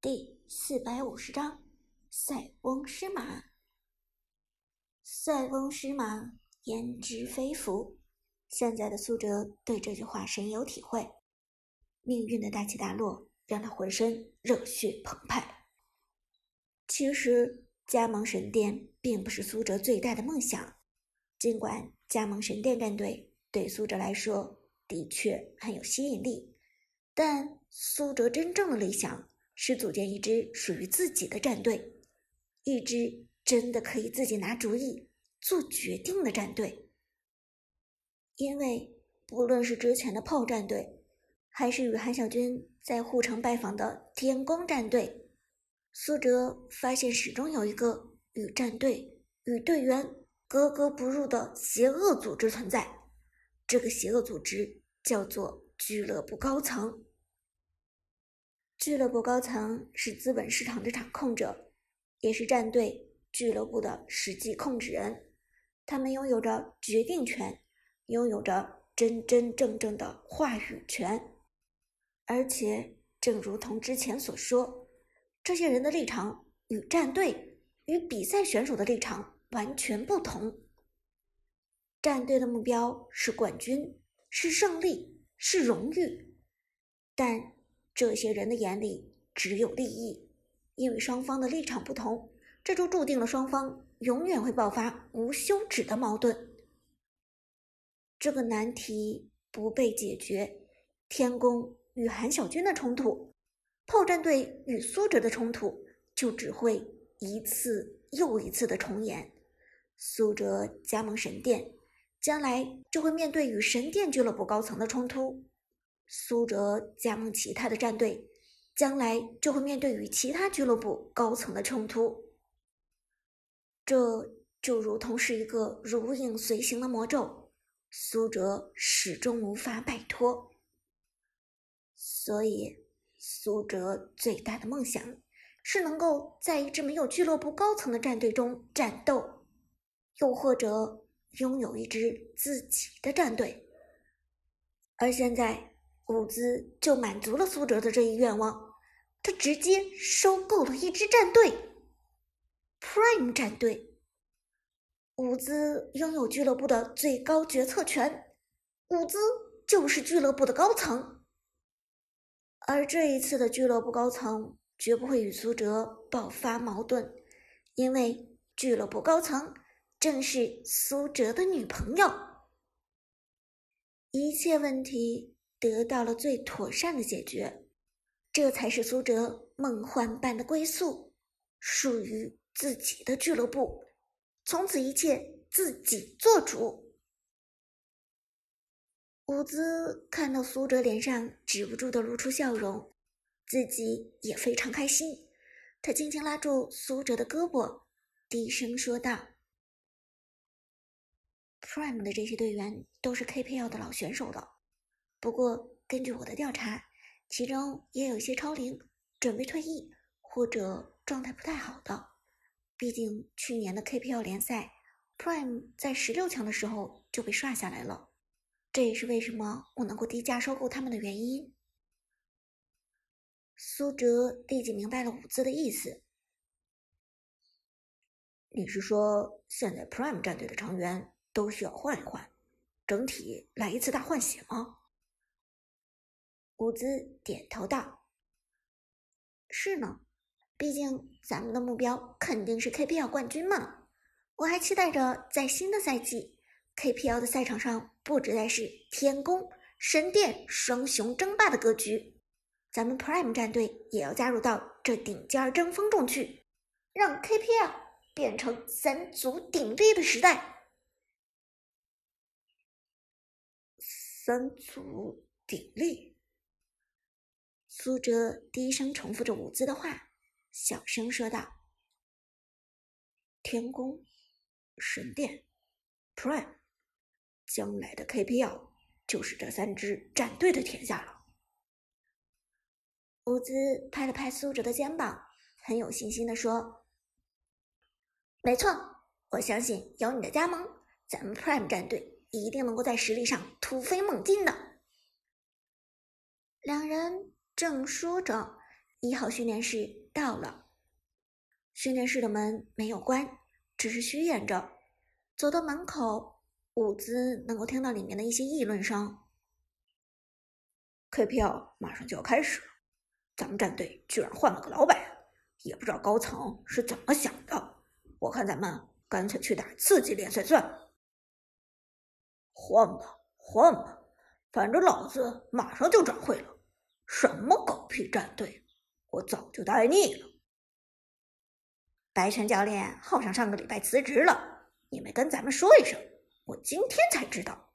第四百五十章，塞翁失马。塞翁失马，焉知非福。现在的苏哲对这句话深有体会。命运的大起大落让他浑身热血澎湃。其实，加盟神殿并不是苏哲最大的梦想。尽管加盟神殿战队对苏哲来说的确很有吸引力，但苏哲真正的理想。是组建一支属于自己的战队，一支真的可以自己拿主意、做决定的战队。因为不论是之前的炮战队，还是与韩小军在护城拜访的天宫战队，苏哲发现始终有一个与战队、与队员格格不入的邪恶组织存在。这个邪恶组织叫做俱乐部高层。俱乐部高层是资本市场的掌控者，也是战队俱乐部的实际控制人。他们拥有着决定权，拥有着真真正正的话语权。而且，正如同之前所说，这些人的立场与战队、与比赛选手的立场完全不同。战队的目标是冠军，是胜利，是荣誉，但。这些人的眼里只有利益，因为双方的立场不同，这就注定了双方永远会爆发无休止的矛盾。这个难题不被解决，天宫与韩小军的冲突，炮战队与苏哲的冲突，就只会一次又一次的重演。苏哲加盟神殿，将来就会面对与神殿俱乐部高层的冲突。苏哲加盟其他的战队，将来就会面对与其他俱乐部高层的冲突。这就如同是一个如影随形的魔咒，苏哲始终无法摆脱。所以，苏哲最大的梦想是能够在一支没有俱乐部高层的战队中战斗，又或者拥有一支自己的战队。而现在。伍兹就满足了苏哲的这一愿望，他直接收购了一支战队，Prime 战队。伍兹拥有俱乐部的最高决策权，伍兹就是俱乐部的高层。而这一次的俱乐部高层绝不会与苏哲爆发矛盾，因为俱乐部高层正是苏哲的女朋友。一切问题。得到了最妥善的解决，这才是苏哲梦幻般的归宿，属于自己的俱乐部，从此一切自己做主。伍兹看到苏哲脸上止不住的露出笑容，自己也非常开心。他轻轻拉住苏哲的胳膊，低声说道：“Prime 的这些队员都是 KPL 的老选手了。”不过，根据我的调查，其中也有一些超龄、准备退役或者状态不太好的。毕竟去年的 KPL 联赛，Prime 在十六强的时候就被刷下来了。这也是为什么我能够低价收购他们的原因。苏哲立即明白了伍兹的意思：“你是说，现在 Prime 战队的成员都需要换一换，整体来一次大换血吗？”伍兹点头道：“是呢，毕竟咱们的目标肯定是 KPL 冠军嘛。我还期待着在新的赛季，KPL 的赛场上不只再是天宫、神殿双雄争霸的格局，咱们 Prime 战队也要加入到这顶尖争锋中去，让 KPL 变成三足鼎立的时代。三足鼎立。”苏哲低声重复着伍兹的话，小声说道：“天宫、神殿、Prime，将来的 KPL 就是这三支战队的天下了。”伍兹拍了拍苏哲的肩膀，很有信心的说：“没错，我相信有你的加盟，咱们 Prime 战队一定能够在实力上突飞猛进的。”两人。正说着，一号训练室到了。训练室的门没有关，只是虚掩着。走到门口，伍兹能够听到里面的一些议论声。KPL 马上就要开始了，咱们战队居然换了个老板，也不知道高层是怎么想的。我看咱们干脆去打次级联赛算了。换吧，换吧，反正老子马上就转会了。什么狗屁战队，我早就待腻了。白泉教练好像上个礼拜辞职了，你没跟咱们说一声，我今天才知道。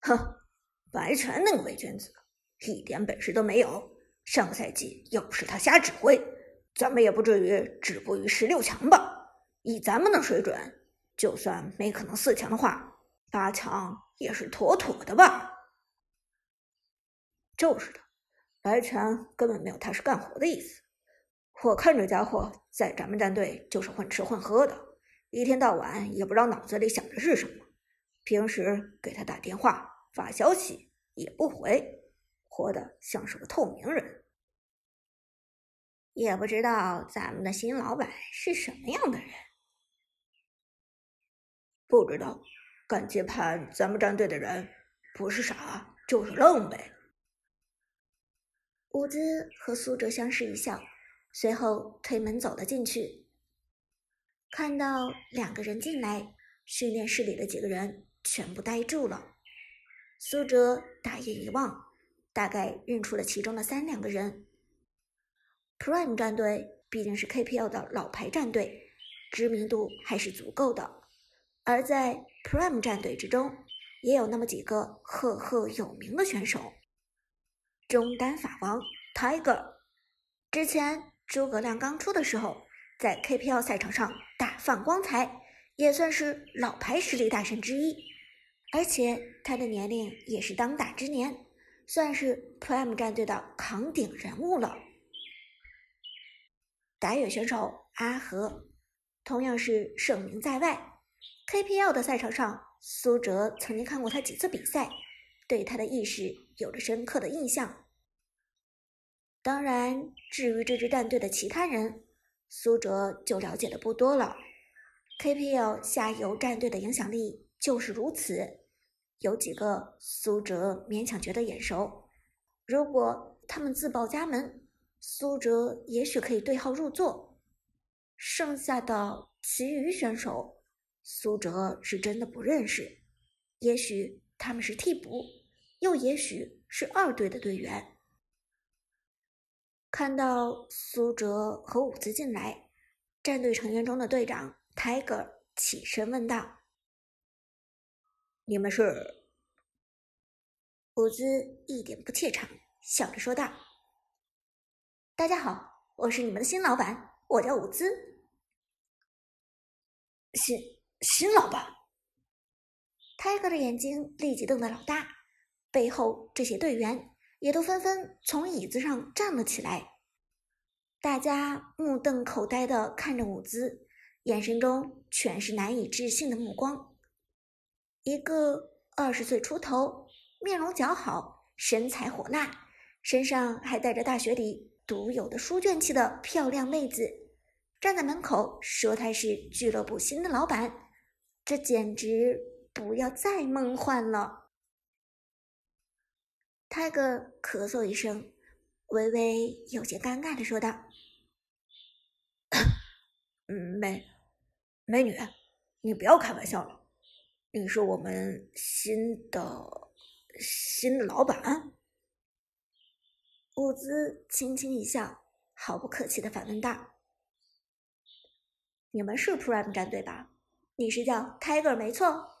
哼，白泉那个伪君子，一点本事都没有。上个赛季要不是他瞎指挥，咱们也不至于止步于十六强吧？以咱们的水准，就算没可能四强的话，八强也是妥妥的吧？就是的，白泉根本没有踏实干活的意思。我看这家伙在咱们战队就是混吃混喝的，一天到晚也不知道脑子里想的是什么。平时给他打电话发消息也不回，活得像是个透明人。也不知道咱们的新老板是什么样的人。不知道，敢接盘咱们战队的人，不是傻就是愣呗。伍兹和苏哲相视一笑。随后推门走了进去，看到两个人进来，训练室里的几个人全部呆住了。苏哲大眼一望，大概认出了其中的三两个人。Prime 战队毕竟是 KPL 的老牌战队，知名度还是足够的。而在 Prime 战队之中，也有那么几个赫赫有名的选手：中单法王 Tiger，之前。诸葛亮刚出的时候，在 KPL 赛场上大放光彩，也算是老牌实力大神之一。而且他的年龄也是当打之年，算是 Prime 战队的扛鼎人物了。打野选手阿和，同样是盛名在外。KPL 的赛场上，苏哲曾经看过他几次比赛，对他的意识有着深刻的印象。当然，至于这支战队的其他人，苏哲就了解的不多了。KPL 下游战队的影响力就是如此，有几个苏哲勉强觉得眼熟。如果他们自报家门，苏哲也许可以对号入座。剩下的其余选手，苏哲是真的不认识。也许他们是替补，又也许是二队的队员。看到苏哲和伍兹进来，战队成员中的队长 Tiger 起身问道：“你们是？”伍兹一点不怯场，笑着说道：“大家好，我是你们的新老板，我叫伍兹。”新新老板，Tiger 的眼睛立即瞪得老大，背后这些队员。也都纷纷从椅子上站了起来，大家目瞪口呆的看着伍兹，眼神中全是难以置信的目光。一个二十岁出头、面容姣好、身材火辣、身上还带着大学里独有的书卷气的漂亮妹子，站在门口说她是俱乐部新的老板，这简直不要再梦幻了。泰戈咳嗽一声，微微有些尴尬的说道：“ 美美女，你不要开玩笑了，你是我们新的新的老板。”伍兹轻轻一笑，毫不客气的反问道：“你们是 Prime 战队吧？你是叫 Tiger 没错。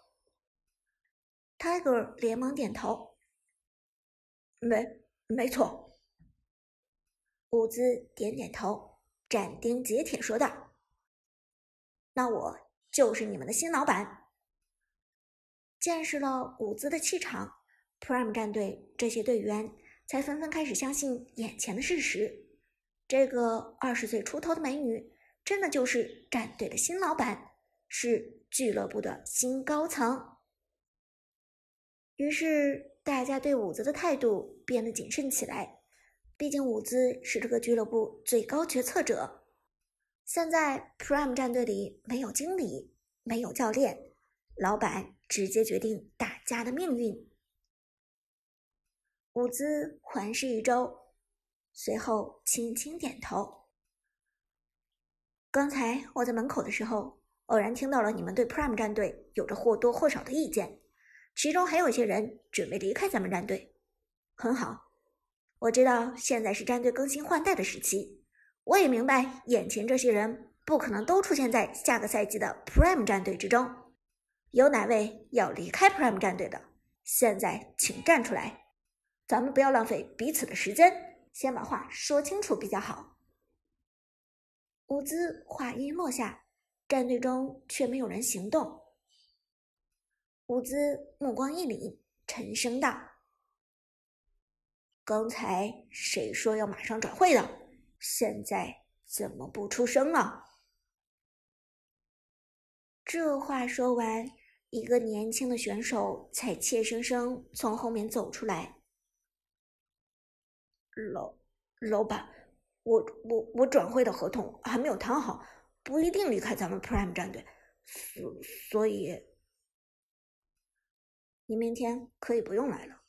”Tiger 连忙点头。没，没错。伍兹点点头，斩钉截铁说道：“那我就是你们的新老板。”见识了伍兹的气场，Prime 战队这些队员才纷纷开始相信眼前的事实：这个二十岁出头的美女，真的就是战队的新老板，是俱乐部的新高层。于是。大家对伍兹的态度变得谨慎起来，毕竟伍兹是这个俱乐部最高决策者。现在 Prime 战队里没有经理，没有教练，老板直接决定大家的命运。伍兹环视一周，随后轻轻点头。刚才我在门口的时候，偶然听到了你们对 Prime 战队有着或多或少的意见，其中还有一些人准备离开咱们战队。很好，我知道现在是战队更新换代的时期，我也明白眼前这些人不可能都出现在下个赛季的 Prime 战队之中。有哪位要离开 Prime 战队的？现在请站出来，咱们不要浪费彼此的时间，先把话说清楚比较好。伍兹话音落下，战队中却没有人行动。伍兹目光一凛，沉声道。刚才谁说要马上转会的？现在怎么不出声了？这话说完，一个年轻的选手才怯生生从后面走出来。老老板，我我我转会的合同还没有谈好，不一定离开咱们 Prime 战队，所所以，你明天可以不用来了。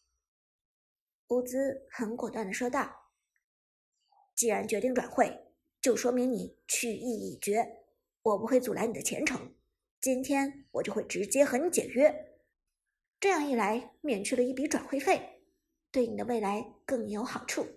乌兹很果断的说道：“既然决定转会，就说明你去意已决，我不会阻拦你的前程。今天我就会直接和你解约，这样一来，免去了一笔转会费，对你的未来更有好处。”